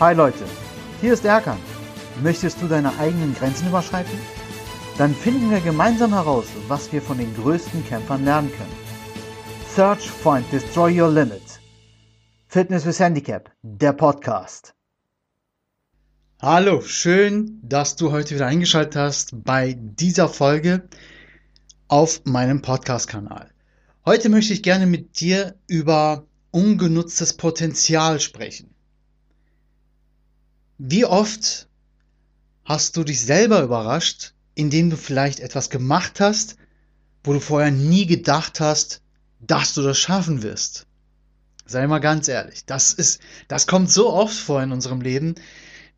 Hi Leute, hier ist Erkan. Möchtest du deine eigenen Grenzen überschreiten? Dann finden wir gemeinsam heraus, was wir von den größten Kämpfern lernen können. Search, Find, Destroy Your Limit. Fitness with Handicap, der Podcast. Hallo, schön, dass du heute wieder eingeschaltet hast bei dieser Folge auf meinem Podcast-Kanal. Heute möchte ich gerne mit dir über ungenutztes Potenzial sprechen. Wie oft hast du dich selber überrascht, indem du vielleicht etwas gemacht hast, wo du vorher nie gedacht hast, dass du das schaffen wirst? Sei mal ganz ehrlich, das ist, das kommt so oft vor in unserem Leben,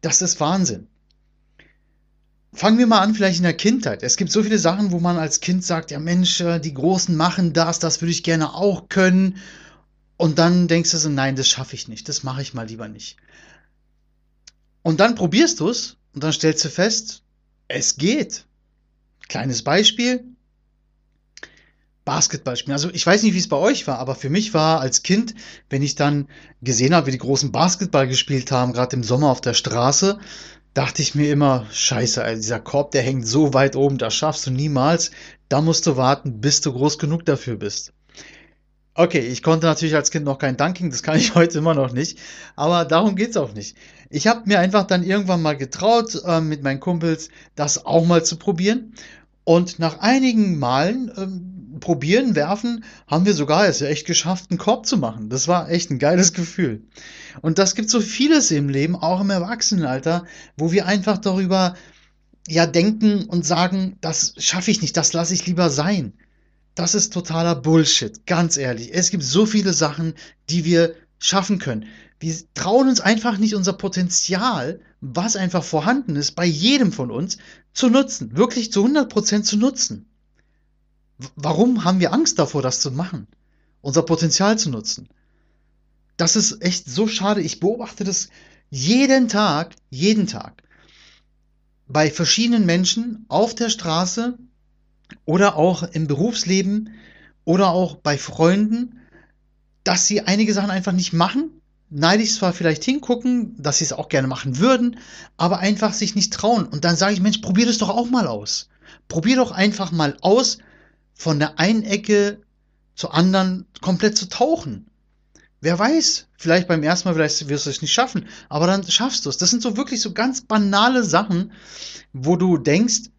das ist Wahnsinn. Fangen wir mal an, vielleicht in der Kindheit. Es gibt so viele Sachen, wo man als Kind sagt, ja Mensch, äh, die Großen machen das, das würde ich gerne auch können. Und dann denkst du so, nein, das schaffe ich nicht, das mache ich mal lieber nicht. Und dann probierst du es und dann stellst du fest, es geht. Kleines Beispiel. Basketball spielen. Also ich weiß nicht, wie es bei euch war, aber für mich war als Kind, wenn ich dann gesehen habe, wie die großen Basketball gespielt haben, gerade im Sommer auf der Straße, dachte ich mir immer, scheiße, also dieser Korb, der hängt so weit oben, das schaffst du niemals. Da musst du warten, bis du groß genug dafür bist. Okay, ich konnte natürlich als Kind noch kein Dunking, das kann ich heute immer noch nicht, aber darum geht's auch nicht. Ich habe mir einfach dann irgendwann mal getraut, äh, mit meinen Kumpels das auch mal zu probieren. Und nach einigen Malen ähm, probieren, werfen, haben wir sogar es echt geschafft, einen Korb zu machen. Das war echt ein geiles Gefühl. Und das gibt so vieles im Leben, auch im Erwachsenenalter, wo wir einfach darüber ja denken und sagen, das schaffe ich nicht, das lasse ich lieber sein. Das ist totaler Bullshit, ganz ehrlich. Es gibt so viele Sachen, die wir schaffen können. Wir trauen uns einfach nicht unser Potenzial, was einfach vorhanden ist, bei jedem von uns zu nutzen, wirklich zu 100% zu nutzen. Warum haben wir Angst davor, das zu machen? Unser Potenzial zu nutzen. Das ist echt so schade. Ich beobachte das jeden Tag, jeden Tag. Bei verschiedenen Menschen auf der Straße oder auch im Berufsleben oder auch bei Freunden, dass sie einige Sachen einfach nicht machen. Neidisch zwar vielleicht hingucken, dass sie es auch gerne machen würden, aber einfach sich nicht trauen. Und dann sage ich, Mensch, probier das doch auch mal aus. Probier doch einfach mal aus, von der einen Ecke zur anderen komplett zu tauchen. Wer weiß, vielleicht beim ersten Mal, vielleicht wirst du es nicht schaffen, aber dann schaffst du es. Das sind so wirklich so ganz banale Sachen, wo du denkst,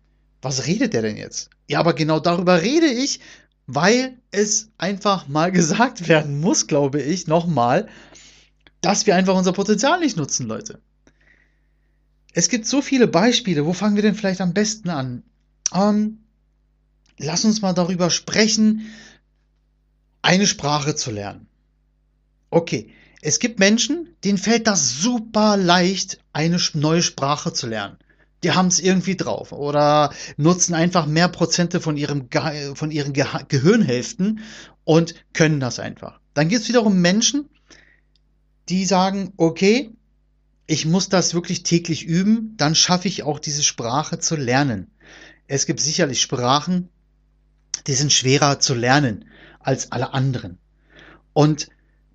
was redet der denn jetzt? Ja, aber genau darüber rede ich, weil es einfach mal gesagt werden muss, glaube ich, nochmal, dass wir einfach unser Potenzial nicht nutzen, Leute. Es gibt so viele Beispiele. Wo fangen wir denn vielleicht am besten an? Ähm, lass uns mal darüber sprechen, eine Sprache zu lernen. Okay, es gibt Menschen, denen fällt das super leicht, eine neue Sprache zu lernen. Die haben es irgendwie drauf oder nutzen einfach mehr Prozente von, ihrem Ge von ihren Ge Gehirnhälften und können das einfach. Dann gibt es wiederum Menschen, die sagen, okay, ich muss das wirklich täglich üben, dann schaffe ich auch diese Sprache zu lernen. Es gibt sicherlich Sprachen, die sind schwerer zu lernen als alle anderen. Und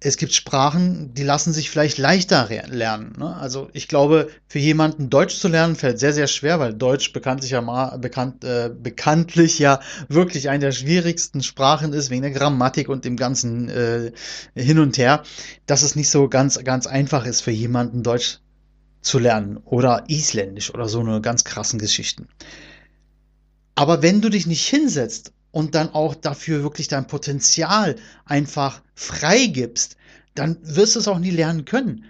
es gibt Sprachen, die lassen sich vielleicht leichter lernen. Ne? Also ich glaube, für jemanden Deutsch zu lernen fällt sehr, sehr schwer, weil Deutsch bekanntlich ja, mal, bekannt, äh, bekanntlich ja wirklich eine der schwierigsten Sprachen ist, wegen der Grammatik und dem ganzen äh, Hin und Her, dass es nicht so ganz, ganz einfach ist für jemanden Deutsch zu lernen oder Isländisch oder so eine ganz krassen Geschichten. Aber wenn du dich nicht hinsetzt und dann auch dafür wirklich dein Potenzial einfach freigibst, dann wirst du es auch nie lernen können.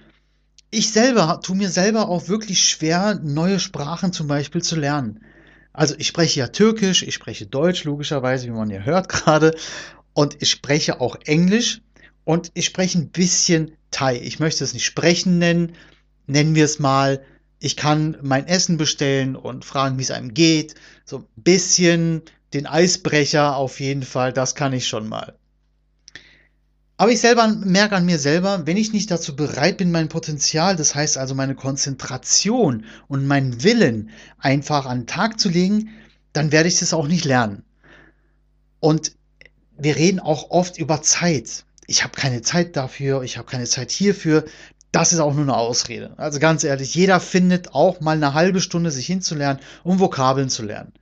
Ich selber tue mir selber auch wirklich schwer, neue Sprachen zum Beispiel zu lernen. Also ich spreche ja Türkisch, ich spreche Deutsch logischerweise, wie man ja hört gerade, und ich spreche auch Englisch und ich spreche ein bisschen Thai. Ich möchte es nicht sprechen nennen, nennen wir es mal. Ich kann mein Essen bestellen und fragen, wie es einem geht. So ein bisschen den Eisbrecher auf jeden Fall, das kann ich schon mal. Aber ich selber merke an mir selber, wenn ich nicht dazu bereit bin, mein Potenzial, das heißt also meine Konzentration und meinen Willen einfach an den Tag zu legen, dann werde ich das auch nicht lernen. Und wir reden auch oft über Zeit. Ich habe keine Zeit dafür, ich habe keine Zeit hierfür. das ist auch nur eine Ausrede. Also ganz ehrlich, jeder findet auch mal eine halbe Stunde sich hinzulernen, um Vokabeln zu lernen.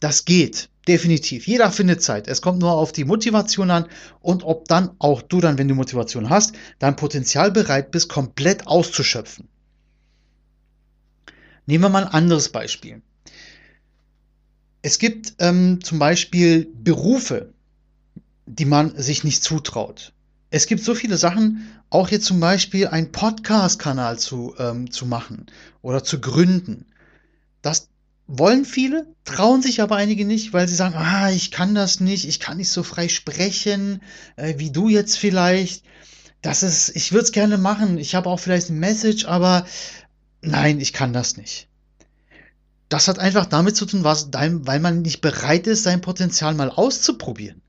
Das geht, definitiv. Jeder findet Zeit. Es kommt nur auf die Motivation an und ob dann auch du dann, wenn du Motivation hast, dein Potenzial bereit bist, komplett auszuschöpfen. Nehmen wir mal ein anderes Beispiel. Es gibt ähm, zum Beispiel Berufe, die man sich nicht zutraut. Es gibt so viele Sachen, auch jetzt zum Beispiel einen Podcast-Kanal zu, ähm, zu machen oder zu gründen. Das wollen viele, trauen sich aber einige nicht, weil sie sagen, ah, ich kann das nicht, ich kann nicht so frei sprechen, äh, wie du jetzt vielleicht. Das ist, ich würde es gerne machen, ich habe auch vielleicht ein Message, aber nein, ich kann das nicht. Das hat einfach damit zu tun, was, weil man nicht bereit ist, sein Potenzial mal auszuprobieren.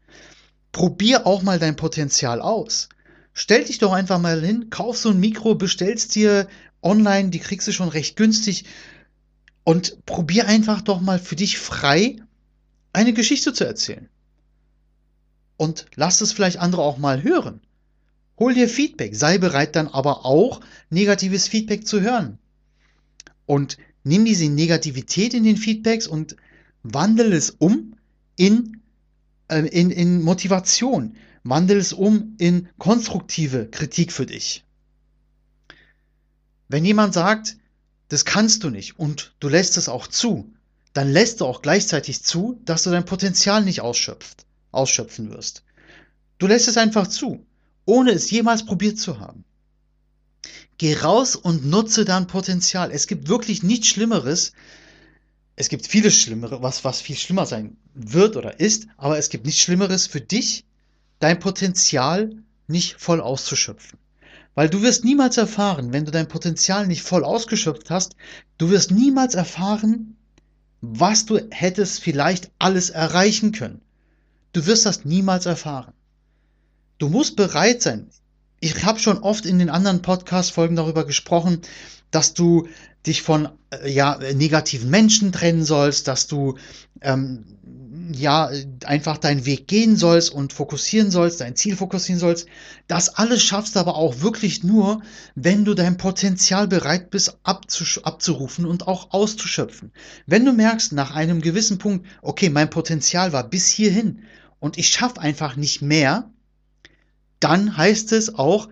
Probier auch mal dein Potenzial aus. Stell dich doch einfach mal hin, kauf so ein Mikro, bestellst dir online, die kriegst du schon recht günstig und probier einfach doch mal für dich frei eine Geschichte zu erzählen. Und lass es vielleicht andere auch mal hören. Hol dir Feedback, sei bereit dann aber auch negatives Feedback zu hören. Und nimm diese Negativität in den Feedbacks und wandel es um in äh, in, in Motivation. Wandel es um in konstruktive Kritik für dich. Wenn jemand sagt, das kannst du nicht und du lässt es auch zu, dann lässt du auch gleichzeitig zu, dass du dein Potenzial nicht ausschöpft, ausschöpfen wirst. Du lässt es einfach zu, ohne es jemals probiert zu haben. Geh raus und nutze dein Potenzial. Es gibt wirklich nichts Schlimmeres, es gibt vieles Schlimmere, was, was viel schlimmer sein wird oder ist, aber es gibt nichts Schlimmeres für dich, dein Potenzial nicht voll auszuschöpfen. Weil du wirst niemals erfahren, wenn du dein Potenzial nicht voll ausgeschöpft hast, du wirst niemals erfahren, was du hättest vielleicht alles erreichen können. Du wirst das niemals erfahren. Du musst bereit sein. Ich habe schon oft in den anderen Podcast-Folgen darüber gesprochen, dass du dich von äh, ja, negativen Menschen trennen sollst, dass du ähm, ja einfach deinen Weg gehen sollst und fokussieren sollst, dein Ziel fokussieren sollst. Das alles schaffst du aber auch wirklich nur, wenn du dein Potenzial bereit bist abzurufen und auch auszuschöpfen. Wenn du merkst nach einem gewissen Punkt, okay, mein Potenzial war bis hierhin und ich schaffe einfach nicht mehr, dann heißt es auch,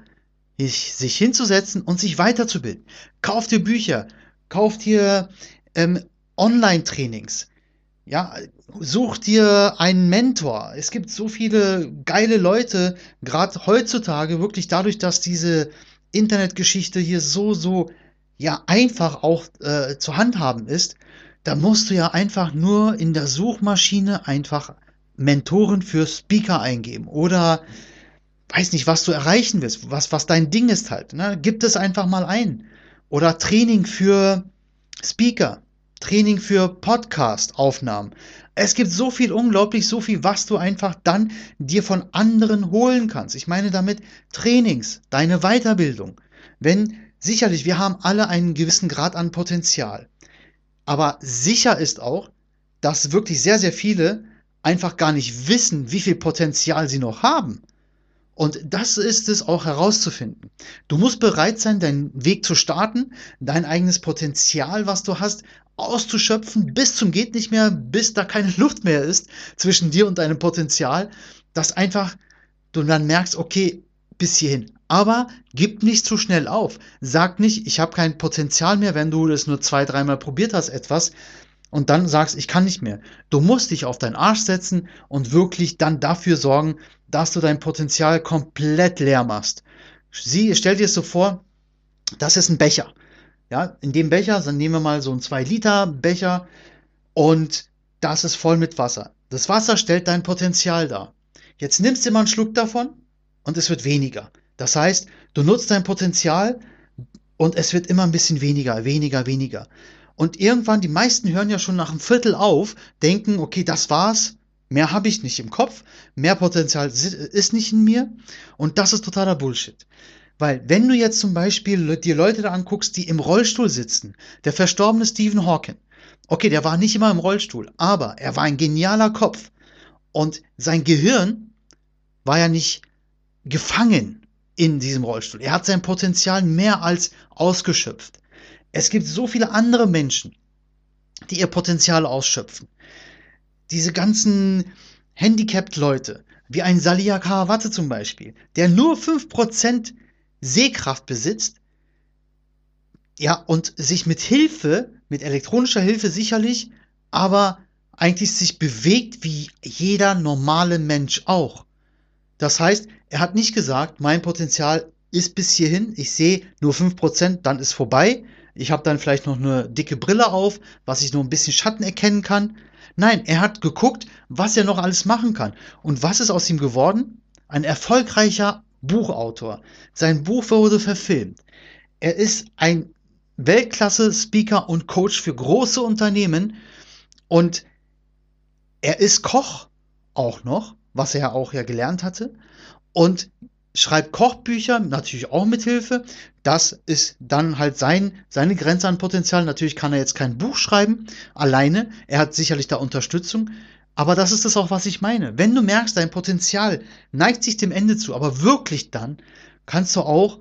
sich hinzusetzen und sich weiterzubilden. Kauf dir Bücher, kauf dir ähm, Online-Trainings. Ja, such dir einen Mentor. Es gibt so viele geile Leute, gerade heutzutage, wirklich dadurch, dass diese Internetgeschichte hier so, so, ja, einfach auch äh, zu handhaben ist. Da musst du ja einfach nur in der Suchmaschine einfach Mentoren für Speaker eingeben oder weiß nicht, was du erreichen willst, was, was dein Ding ist halt. Ne? Gib es einfach mal ein. Oder Training für Speaker, Training für Podcast-Aufnahmen. Es gibt so viel, unglaublich so viel, was du einfach dann dir von anderen holen kannst. Ich meine damit Trainings, deine Weiterbildung. Wenn, sicherlich, wir haben alle einen gewissen Grad an Potenzial. Aber sicher ist auch, dass wirklich sehr, sehr viele einfach gar nicht wissen, wie viel Potenzial sie noch haben. Und das ist es auch herauszufinden. Du musst bereit sein, deinen Weg zu starten, dein eigenes Potenzial, was du hast, auszuschöpfen, bis zum geht nicht mehr, bis da keine Luft mehr ist zwischen dir und deinem Potenzial, dass einfach du dann merkst, okay, bis hierhin. Aber gib nicht zu schnell auf. Sag nicht, ich habe kein Potenzial mehr, wenn du das nur zwei, dreimal probiert hast, etwas, und dann sagst, ich kann nicht mehr. Du musst dich auf deinen Arsch setzen und wirklich dann dafür sorgen, dass du dein Potenzial komplett leer machst. Sieh, stell dir es so vor, das ist ein Becher. Ja, in dem Becher, dann nehmen wir mal so einen 2 Liter Becher und das ist voll mit Wasser. Das Wasser stellt dein Potenzial dar. Jetzt nimmst du mal einen Schluck davon und es wird weniger. Das heißt, du nutzt dein Potenzial und es wird immer ein bisschen weniger, weniger, weniger. Und irgendwann, die meisten hören ja schon nach einem Viertel auf, denken, okay, das war's, mehr habe ich nicht im Kopf, mehr Potenzial ist nicht in mir und das ist totaler Bullshit. Weil wenn du jetzt zum Beispiel dir Leute da anguckst, die im Rollstuhl sitzen, der verstorbene Stephen Hawking, okay, der war nicht immer im Rollstuhl, aber er war ein genialer Kopf und sein Gehirn war ja nicht gefangen in diesem Rollstuhl. Er hat sein Potenzial mehr als ausgeschöpft. Es gibt so viele andere Menschen, die ihr Potenzial ausschöpfen. Diese ganzen Handicapped-Leute, wie ein Salia Karawatte zum Beispiel, der nur 5% Sehkraft besitzt, ja, und sich mit Hilfe, mit elektronischer Hilfe sicherlich, aber eigentlich sich bewegt wie jeder normale Mensch auch. Das heißt, er hat nicht gesagt, mein Potenzial ist bis hierhin, ich sehe nur 5%, dann ist vorbei. Ich habe dann vielleicht noch eine dicke Brille auf, was ich nur ein bisschen Schatten erkennen kann. Nein, er hat geguckt, was er noch alles machen kann. Und was ist aus ihm geworden? Ein erfolgreicher Buchautor. Sein Buch wurde verfilmt. Er ist ein Weltklasse-Speaker und Coach für große Unternehmen und er ist Koch auch noch, was er auch ja gelernt hatte und schreibt Kochbücher, natürlich auch mit Hilfe. Das ist dann halt sein, seine Grenze an Potenzial. Natürlich kann er jetzt kein Buch schreiben, alleine. Er hat sicherlich da Unterstützung. Aber das ist es auch, was ich meine. Wenn du merkst, dein Potenzial neigt sich dem Ende zu, aber wirklich dann, kannst du auch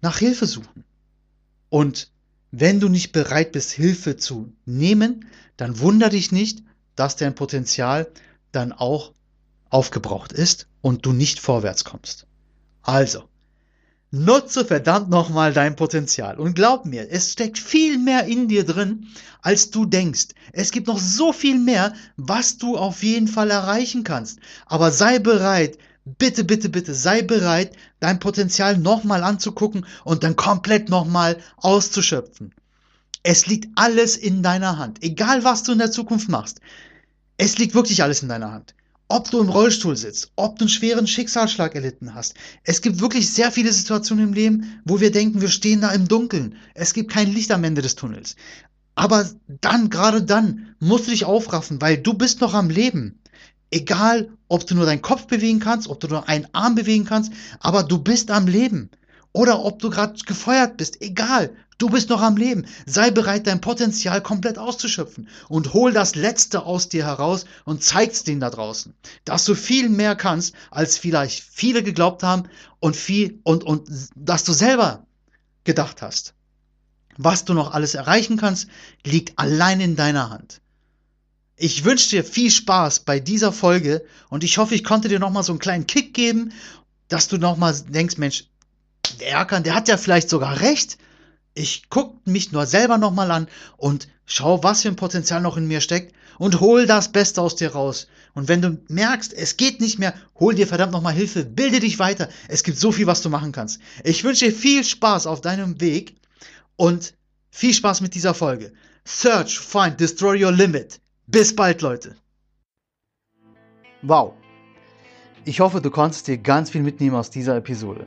nach Hilfe suchen. Und wenn du nicht bereit bist, Hilfe zu nehmen, dann wunder dich nicht, dass dein Potenzial dann auch aufgebraucht ist und du nicht vorwärts kommst. Also, nutze verdammt nochmal dein Potenzial und glaub mir, es steckt viel mehr in dir drin, als du denkst. Es gibt noch so viel mehr, was du auf jeden Fall erreichen kannst. Aber sei bereit, bitte, bitte, bitte, sei bereit, dein Potenzial nochmal anzugucken und dann komplett nochmal auszuschöpfen. Es liegt alles in deiner Hand. Egal, was du in der Zukunft machst. Es liegt wirklich alles in deiner Hand. Ob du im Rollstuhl sitzt, ob du einen schweren Schicksalsschlag erlitten hast. Es gibt wirklich sehr viele Situationen im Leben, wo wir denken, wir stehen da im Dunkeln. Es gibt kein Licht am Ende des Tunnels. Aber dann, gerade dann, musst du dich aufraffen, weil du bist noch am Leben. Egal, ob du nur deinen Kopf bewegen kannst, ob du nur einen Arm bewegen kannst, aber du bist am Leben. Oder ob du gerade gefeuert bist, egal. Du bist noch am Leben. Sei bereit, dein Potenzial komplett auszuschöpfen. Und hol das Letzte aus dir heraus und zeig's denen da draußen. Dass du viel mehr kannst, als vielleicht viele geglaubt haben und viel, und, und, dass du selber gedacht hast. Was du noch alles erreichen kannst, liegt allein in deiner Hand. Ich wünsche dir viel Spaß bei dieser Folge und ich hoffe, ich konnte dir nochmal so einen kleinen Kick geben, dass du nochmal denkst, Mensch, der Erkan, der hat ja vielleicht sogar recht ich guck mich nur selber nochmal an und schau, was für ein Potenzial noch in mir steckt und hol das Beste aus dir raus. Und wenn du merkst, es geht nicht mehr, hol dir verdammt nochmal Hilfe, bilde dich weiter. Es gibt so viel, was du machen kannst. Ich wünsche dir viel Spaß auf deinem Weg und viel Spaß mit dieser Folge. Search, find, destroy your limit. Bis bald, Leute. Wow. Ich hoffe, du konntest dir ganz viel mitnehmen aus dieser Episode.